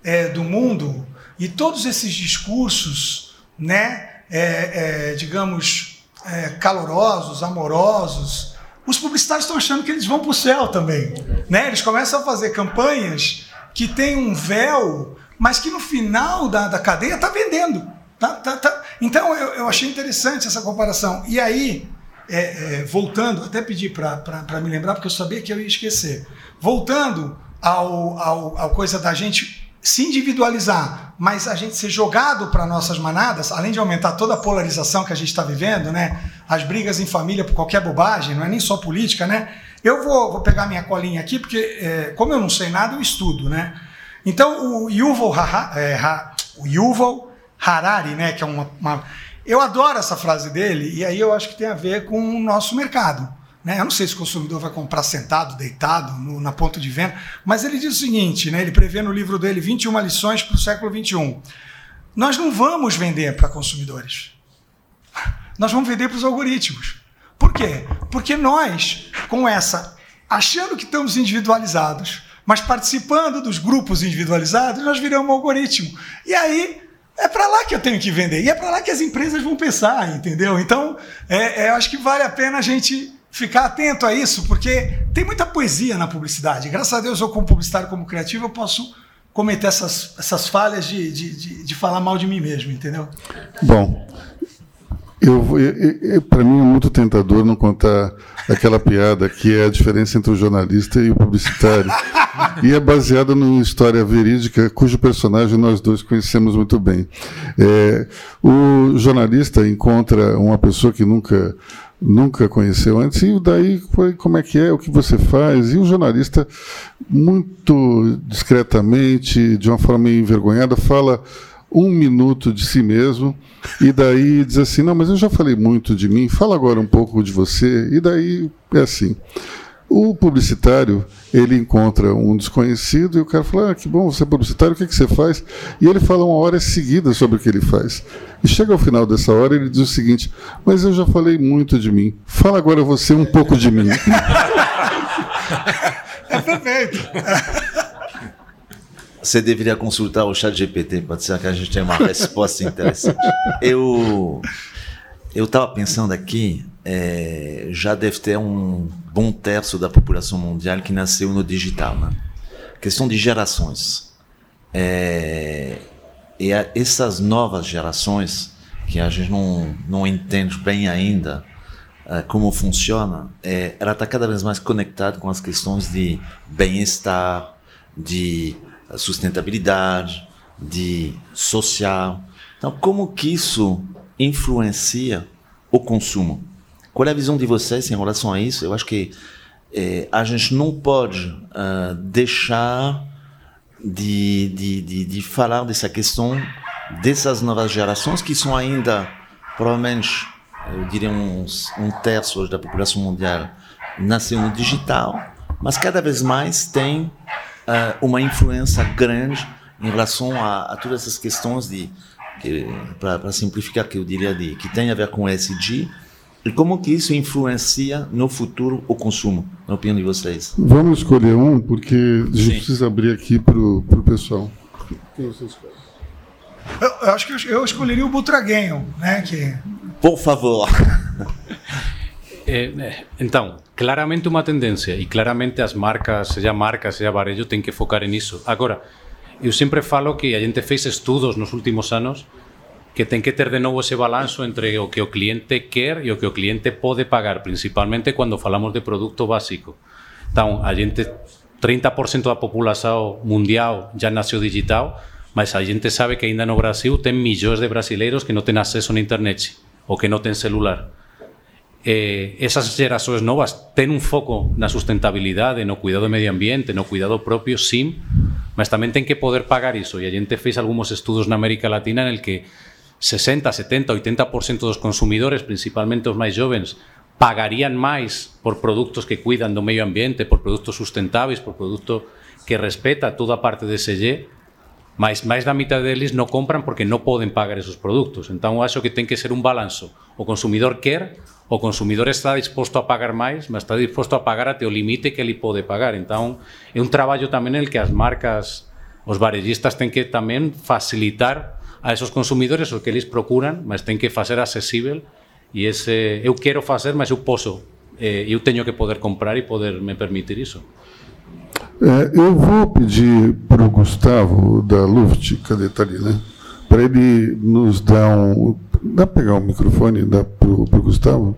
é, do mundo e todos esses discursos, né, é, é, digamos, é, calorosos, amorosos, os publicitários estão achando que eles vão para o céu também. Né? Eles começam a fazer campanhas que tem um véu, mas que no final da, da cadeia está vendendo. Tá, tá, tá. Então eu, eu, achei interessante essa comparação. E aí, é, é, voltando, até pedi para me lembrar, porque eu sabia que eu ia esquecer. Voltando ao, ao, ao coisa da gente se individualizar, mas a gente ser jogado para nossas manadas, além de aumentar toda a polarização que a gente está vivendo, né? As brigas em família por qualquer bobagem, não é nem só política, né? Eu vou, vou pegar minha colinha aqui, porque é, como eu não sei nada, eu estudo, né? Então, o Yuval, Haha, é, ha, o Yuval Harari, né, que é uma, uma, Eu adoro essa frase dele, e aí eu acho que tem a ver com o nosso mercado. Né? Eu não sei se o consumidor vai comprar sentado, deitado, no, na ponta de venda, mas ele diz o seguinte, né, ele prevê no livro dele 21 lições para o século 21. Nós não vamos vender para consumidores. Nós vamos vender para os algoritmos. Por quê? Porque nós, com essa, achando que estamos individualizados, mas participando dos grupos individualizados, nós viramos um algoritmo. E aí é para lá que eu tenho que vender. E é para lá que as empresas vão pensar, entendeu? Então, é, é, acho que vale a pena a gente ficar atento a isso, porque tem muita poesia na publicidade. Graças a Deus, eu, como publicitário, como criativo, eu posso cometer essas, essas falhas de, de, de, de falar mal de mim mesmo, entendeu? Bom, eu, eu, eu para mim é muito tentador não contar aquela piada que é a diferença entre o jornalista e o publicitário. e é baseada numa história verídica cujo personagem nós dois conhecemos muito bem. É, o jornalista encontra uma pessoa que nunca nunca conheceu antes e daí como é que é o que você faz e o jornalista muito discretamente de uma forma meio envergonhada fala um minuto de si mesmo e daí diz assim: Não, mas eu já falei muito de mim, fala agora um pouco de você. E daí é assim. O publicitário, ele encontra um desconhecido e o cara fala: ah, que bom, você é publicitário, o que, é que você faz? E ele fala uma hora seguida sobre o que ele faz. E chega ao final dessa hora ele diz o seguinte: Mas eu já falei muito de mim, fala agora você um pouco de mim. É perfeito. Você deveria consultar o chat GPT, pode ser que a gente tenha uma resposta interessante. Eu eu estava pensando aqui, é, já deve ter um bom terço da população mundial que nasceu no digital. Né? Questão de gerações. É, e essas novas gerações, que a gente não, não entende bem ainda é, como funciona, é, ela está cada vez mais conectada com as questões de bem-estar, de sustentabilidade, de social. Então, como que isso influencia o consumo? Qual é a visão de vocês em relação a isso? Eu acho que é, a gente não pode uh, deixar de, de, de, de, falar dessa questão dessas novas gerações que são ainda, provavelmente, eu diria uns, um terço da população mundial nasceu no digital mas cada vez mais tem uh, uma influência grande em relação a, a todas essas questões de para simplificar que eu diria de que tem a ver com ESG e como que isso influencia no futuro o consumo, na opinião de vocês? Vamos escolher um, porque a gente Sim. precisa abrir aqui para o pessoal. Quem você escolhe? Eu, eu, acho que eu escolheria o Butraguenho, né? Que... Por favor. Eh, então, claramente uma tendência e claramente as marcas, seja marca, seja varejo, têm que focar nisso. Agora, eu sempre falo que a gente fez estudos nos últimos anos que ten que ter de novo ese balanzo entre o que o cliente quer e o que o cliente pode pagar, principalmente cando falamos de produto básico. Então, a gente 30% da população mundial já nasceu digital, mas a gente sabe que ainda no Brasil tem millóns de brasileiros que non ten acceso na internet ou que non ten celular. Eh, esas gerações novas ten un foco na sustentabilidade, no cuidado do medio ambiente, no cuidado propio, sim, mas tamén ten que poder pagar iso. E a gente fez algúns estudos na América Latina en el que 60, 70, 80% dos consumidores, principalmente os máis jovens, pagarían máis por produtos que cuidan do medio ambiente, por produtos sustentáveis, por produto que respeta toda parte de SG, mas máis da mitad deles non compran porque non poden pagar esos produtos. Entón, acho que ten que ser un balanzo. O consumidor quer, o consumidor está disposto a pagar máis, mas está disposto a pagar até o limite que ele pode pagar. Entón, é un traballo tamén en el que as marcas, os varellistas ten que tamén facilitar a esos consumidores o que eles procuran, mas ten que facer accesible e ese eu quero facer, mas eu posso. Eh, eu teño que poder comprar e poder me permitir isso. É, eu vou pedir para o Gustavo da Luft, cadê está ali, né? Para ele nos dar um. Dá para pegar o microfone e dar para o Gustavo?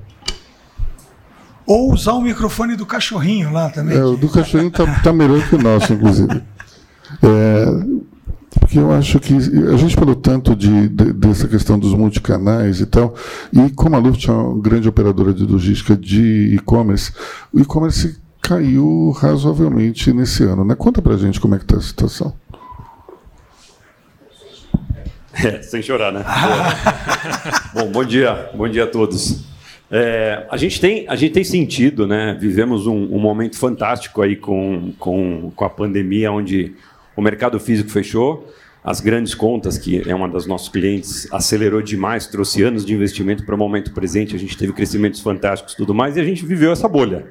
Ou usar o microfone do cachorrinho lá também. É, o do cachorrinho está tá melhor que o nosso, inclusive. É, porque eu acho que a gente falou tanto de, de, dessa questão dos multicanais e tal, e como a Luft é uma grande operadora de logística de e-commerce, o e-commerce caiu razoavelmente nesse ano. Né? Conta pra gente como é que está a situação. É, sem chorar, né? bom, bom dia, bom dia a todos. É, a, gente tem, a gente tem sentido, né? Vivemos um, um momento fantástico aí com, com, com a pandemia, onde o mercado físico fechou, as grandes contas, que é uma das nossos clientes, acelerou demais, trouxe anos de investimento para o momento presente, a gente teve crescimentos fantásticos e tudo mais, e a gente viveu essa bolha.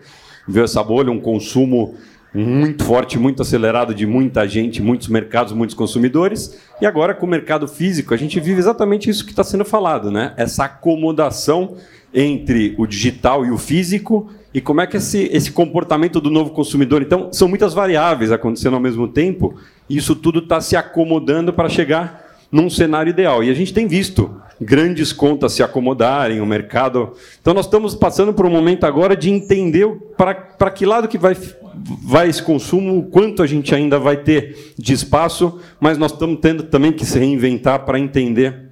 Viveu essa bolha, um consumo muito forte, muito acelerado de muita gente, muitos mercados, muitos consumidores. E agora, com o mercado físico, a gente vive exatamente isso que está sendo falado, né? Essa acomodação entre o digital e o físico e como é que esse, esse comportamento do novo consumidor. Então, são muitas variáveis acontecendo ao mesmo tempo, e isso tudo está se acomodando para chegar num cenário ideal. E a gente tem visto grandes contas se acomodarem, o mercado. Então, nós estamos passando por um momento agora de entender para que lado que vai, vai esse consumo, o quanto a gente ainda vai ter de espaço, mas nós estamos tendo também que se reinventar para entender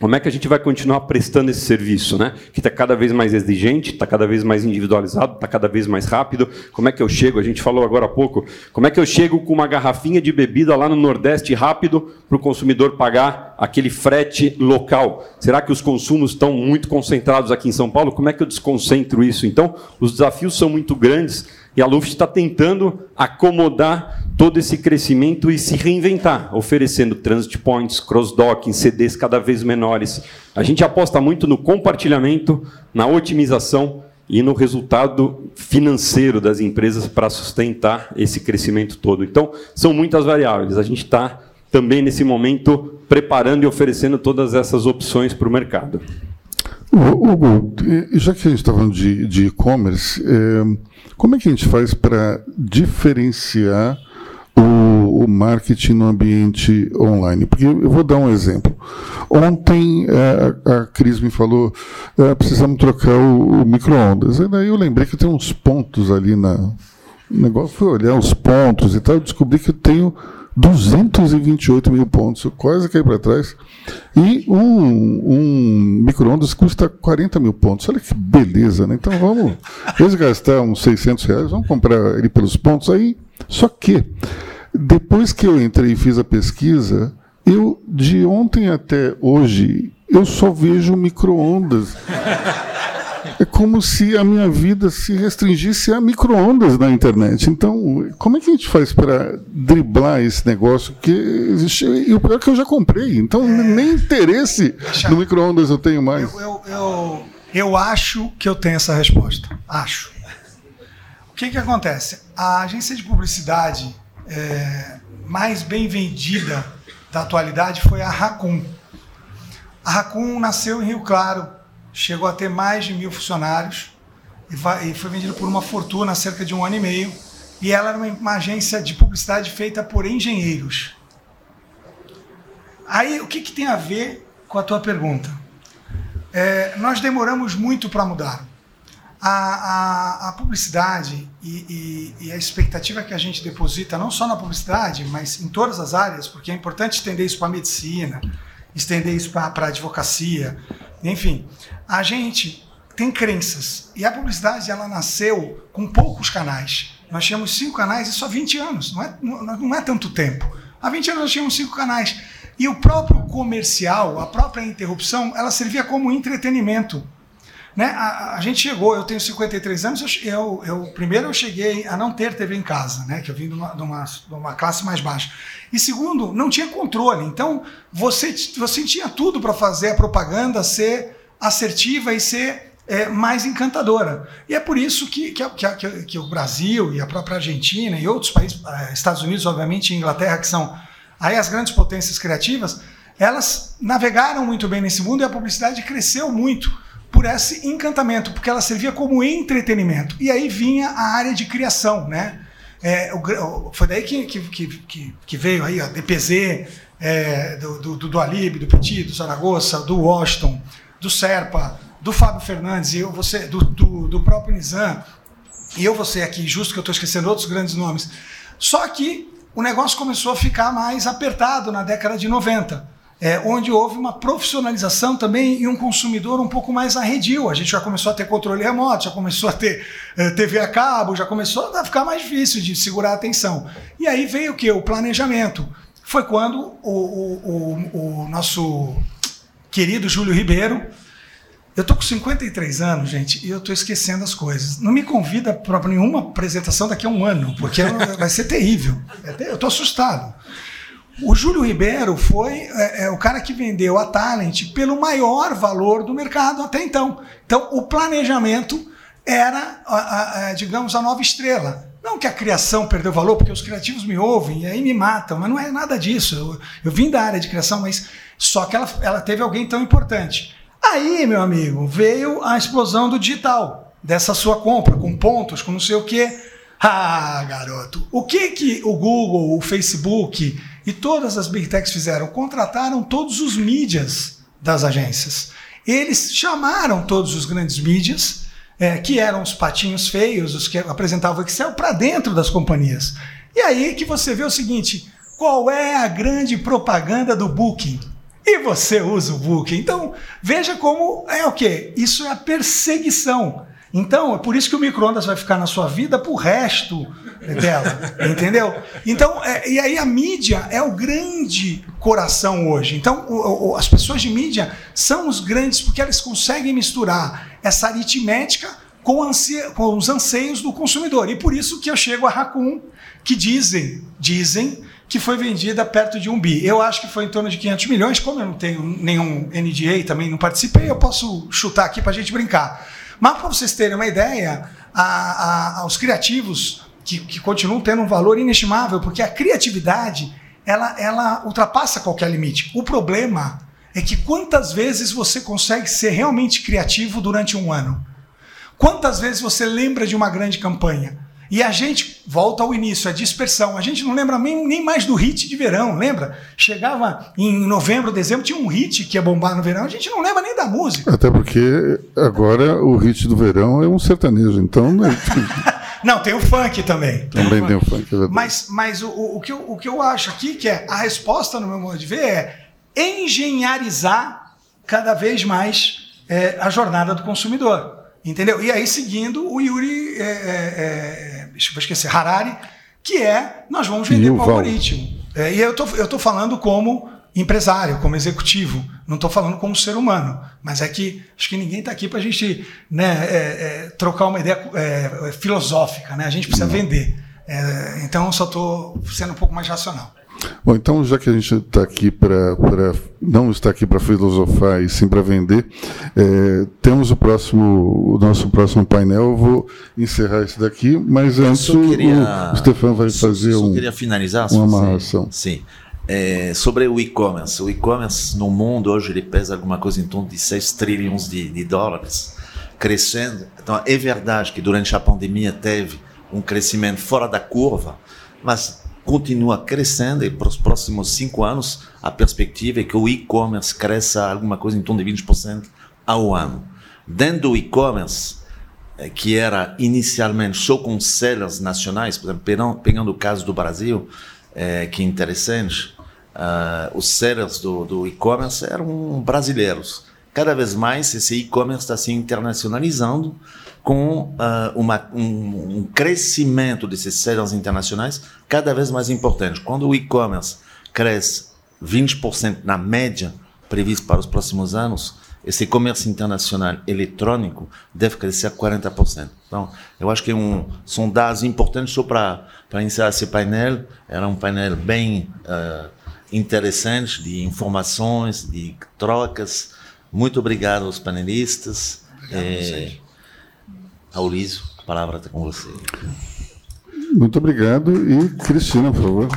como é que a gente vai continuar prestando esse serviço, né? Que está cada vez mais exigente, está cada vez mais individualizado, está cada vez mais rápido. Como é que eu chego? A gente falou agora há pouco. Como é que eu chego com uma garrafinha de bebida lá no Nordeste rápido para o consumidor pagar aquele frete local? Será que os consumos estão muito concentrados aqui em São Paulo? Como é que eu desconcentro isso? Então, os desafios são muito grandes e a Luft está tentando acomodar todo esse crescimento e se reinventar, oferecendo transit points, cross-docking, CDs cada vez menores. A gente aposta muito no compartilhamento, na otimização e no resultado financeiro das empresas para sustentar esse crescimento todo. Então, são muitas variáveis. A gente está também, nesse momento, preparando e oferecendo todas essas opções para o mercado. Hugo, já que a gente está falando de e-commerce, é, como é que a gente faz para diferenciar o, o, marketing no ambiente online? Porque eu vou dar um exemplo. Ontem é, a Cris me falou é, precisamos trocar o, o micro-ondas. Daí eu lembrei que tem uns pontos ali na. O negócio foi olhar os pontos e tal, eu descobri que eu tenho 228 mil pontos, quase caí para trás. E um, um micro-ondas custa 40 mil pontos. Olha que beleza, né? Então vamos, em gastar uns 600 reais, vamos comprar ele pelos pontos aí. Só que, depois que eu entrei e fiz a pesquisa, eu, de ontem até hoje, eu só vejo micro-ondas. É como se a minha vida se restringisse a micro-ondas na internet. Então, como é que a gente faz para driblar esse negócio que existe? E o pior é que eu já comprei, então é... nem interesse no micro-ondas eu tenho mais. Eu, eu, eu, eu acho que eu tenho essa resposta. Acho. O que, que acontece? A agência de publicidade é, mais bem vendida da atualidade foi a Raccoon. A Raccoon nasceu em Rio Claro, chegou a ter mais de mil funcionários e, foi vendida por uma fortuna cerca de um ano e meio. E ela era uma agência de publicidade feita por engenheiros. Aí, o que, que tem a ver com a tua pergunta? É, nós demoramos muito para mudar. A, a, a publicidade e, e, e, a expectativa que a gente deposita, não só na publicidade, mas em todas as áreas, porque é importante estender isso para a medicina, estender isso para a advocacia, enfim. A gente tem crenças. E a publicidade ela nasceu com poucos canais. Nós tínhamos cinco canais e só 20 anos, não é, não, é tanto tempo. Há 20 anos nós tínhamos cinco canais. E o próprio comercial, a própria interrupção, ela servia como entretenimento. Né? A, a, gente chegou, eu tenho 53 anos, eu, eu, primeiro eu cheguei a não ter TV em casa, né? que eu vim de uma, de, uma, de uma classe mais baixa. E segundo, não tinha controle. Então, você, você tinha tudo para fazer a propaganda ser assertiva e ser é, mais encantadora. E é por isso que, que, que, que, o Brasil e a própria Argentina e outros países, eh, Estados Unidos, obviamente, e Inglaterra, que são aí as grandes potências criativas, elas navegaram muito bem nesse mundo e a publicidade cresceu muito por esse encantamento, porque ela servia como entretenimento. E aí vinha a área de criação, né? É, o, foi daí que, que, que, que, veio aí a DPZ, é, do, do, do Alib, do Petit, do Zaragoza, do Washington, do Serpa, do Fábio Fernandes, e eu você, do, do, do próprio Nizam, e eu você aqui, justo que eu estou esquecendo outros grandes nomes. Só que o negócio começou a ficar mais apertado na década de 90 é, onde houve uma profissionalização também e um consumidor um pouco mais arredio. A gente já começou a ter controle remoto, já começo a ter é, TV a cabo, já começou a ficar mais difícil de segurar a atenção. E aí veio o que? O planejamento. Foi quando o, o, o, o nosso querido Júlio Ribeiro, eu tô com 53 anos, gente, e eu tô esquecendo as coisas. Não me convida para nenhuma apresentação daqui a um ano, porque vai ser terrível. É eu tô assustado. O Júlio Ribeiro foi é, é, o cara que vendeu a Talent pelo maior valor do mercado até então. Então, o planejamento era, a, a, digamos, a nova estrela. Não que a criação perdeu valor, porque os criativos me ouvem e aí me matam, mas não é nada disso. Eu, eu vim da área de criação, mas só que ela, ela teve alguém tão importante. Aí, meu amigo, veio a explosão do digital, dessa sua compra, com pontos, com não sei o quê. Ah, garoto, o que que o Google, o Facebook e todas as big techs fizeram? Contrataram todos os mídias das agências. Eles chamaram todos os grandes mídias, é, que eram os patinhos feios, os que apresentavam Excel, para dentro das companhias. E aí que você vê o seguinte: qual é a grande propaganda do Booking? E você usa o Booking. Então, veja como é o que? Isso é a perseguição. Então, é por isso que o micro-ondas vai ficar na sua vida pro resto dela, entendeu? Então, é, e aí a mídia é o grande coração hoje. Então, o, o, as pessoas de mídia são os grandes porque elas conseguem misturar essa aritmética com, ansia, com os anseios do consumidor. E por isso que eu chego a Raccoon, que dizem, dizem que foi vendida perto de um bi. Eu acho que foi em torno de 500 milhões. Como eu não tenho nenhum NDA, também não participei, eu posso chutar aqui para a gente brincar. Mas para vocês terem uma ideia, a, a, os criativos que, que, continuam tendo um valor inestimável, porque a criatividade ela, ela ultrapassa qualquer limite. O problema é que quantas vezes você consegue ser realmente criativo durante um ano? Quantas vezes você lembra de uma grande campanha? E a gente volta ao início, a dispersão. A gente não lembra nem, nem mais do hit de verão, lembra? Chegava em novembro, dezembro, tinha um hit que ia bombar no verão, a gente não lembra nem da música. Até porque agora o hit do verão é um sertanejo, então. Né? não, tem o funk também. Também tem o funk, é Mas, mas o, o, que eu, o que eu acho aqui, que é a resposta, no meu modo de ver, é engenharizar cada vez mais é, a jornada do consumidor. Entendeu? E aí, seguindo o Yuri, é, é, é, vou esquecer, Harari, que é nós vamos vender por algoritmo. É, e eu tô, eu tô falando como empresário, como executivo. Não estou falando como ser humano, mas é que acho que ninguém está aqui para a gente né, é, é, trocar uma ideia é, filosófica. Né? A gente precisa vender. É, então, eu só estou sendo um pouco mais racional. Bom, então, já que a gente está aqui para. não está aqui para filosofar e sim para vender, é, temos o próximo, o nosso próximo painel. Eu vou encerrar esse daqui, mas antes queria, o, Stefan vai fazer só, só um, queria finalizar, uma amarração. Sim. É, sobre o e-commerce. O e-commerce no mundo hoje ele pesa alguma coisa em torno de 6 trilhões de, de dólares, crescendo. Então, é verdade que durante a pandemia teve um crescimento fora da curva, mas continua crescendo e para os próximos cinco anos a perspectiva é que o e-commerce cresça alguma coisa em torno de 20% ao ano. Dentro do e-commerce, eh, que era inicialmente só com sellers nacionais, por exemplo, pegando o caso do Brasil, é, que é interessante, uh, os sellers do, do e-commerce eram brasileiros. Cada vez mais esse e-commerce está se internacionalizando, com uh, uma, um, um, crescimento desses sellers internacionais cada vez mais importante. Quando o e-commerce cresce 20% na média previsto para os próximos anos, esse comércio internacional eletrônico deve crescer a 40%. Então, eu acho que é um, são dados importantes só para iniciar esse painel. Era um painel bem uh, interessante de informações, de trocas. Muito obrigado aos panelistas. Obrigado é, Aulísio, a palavra está com você. Muito obrigado. E Cristina, por favor.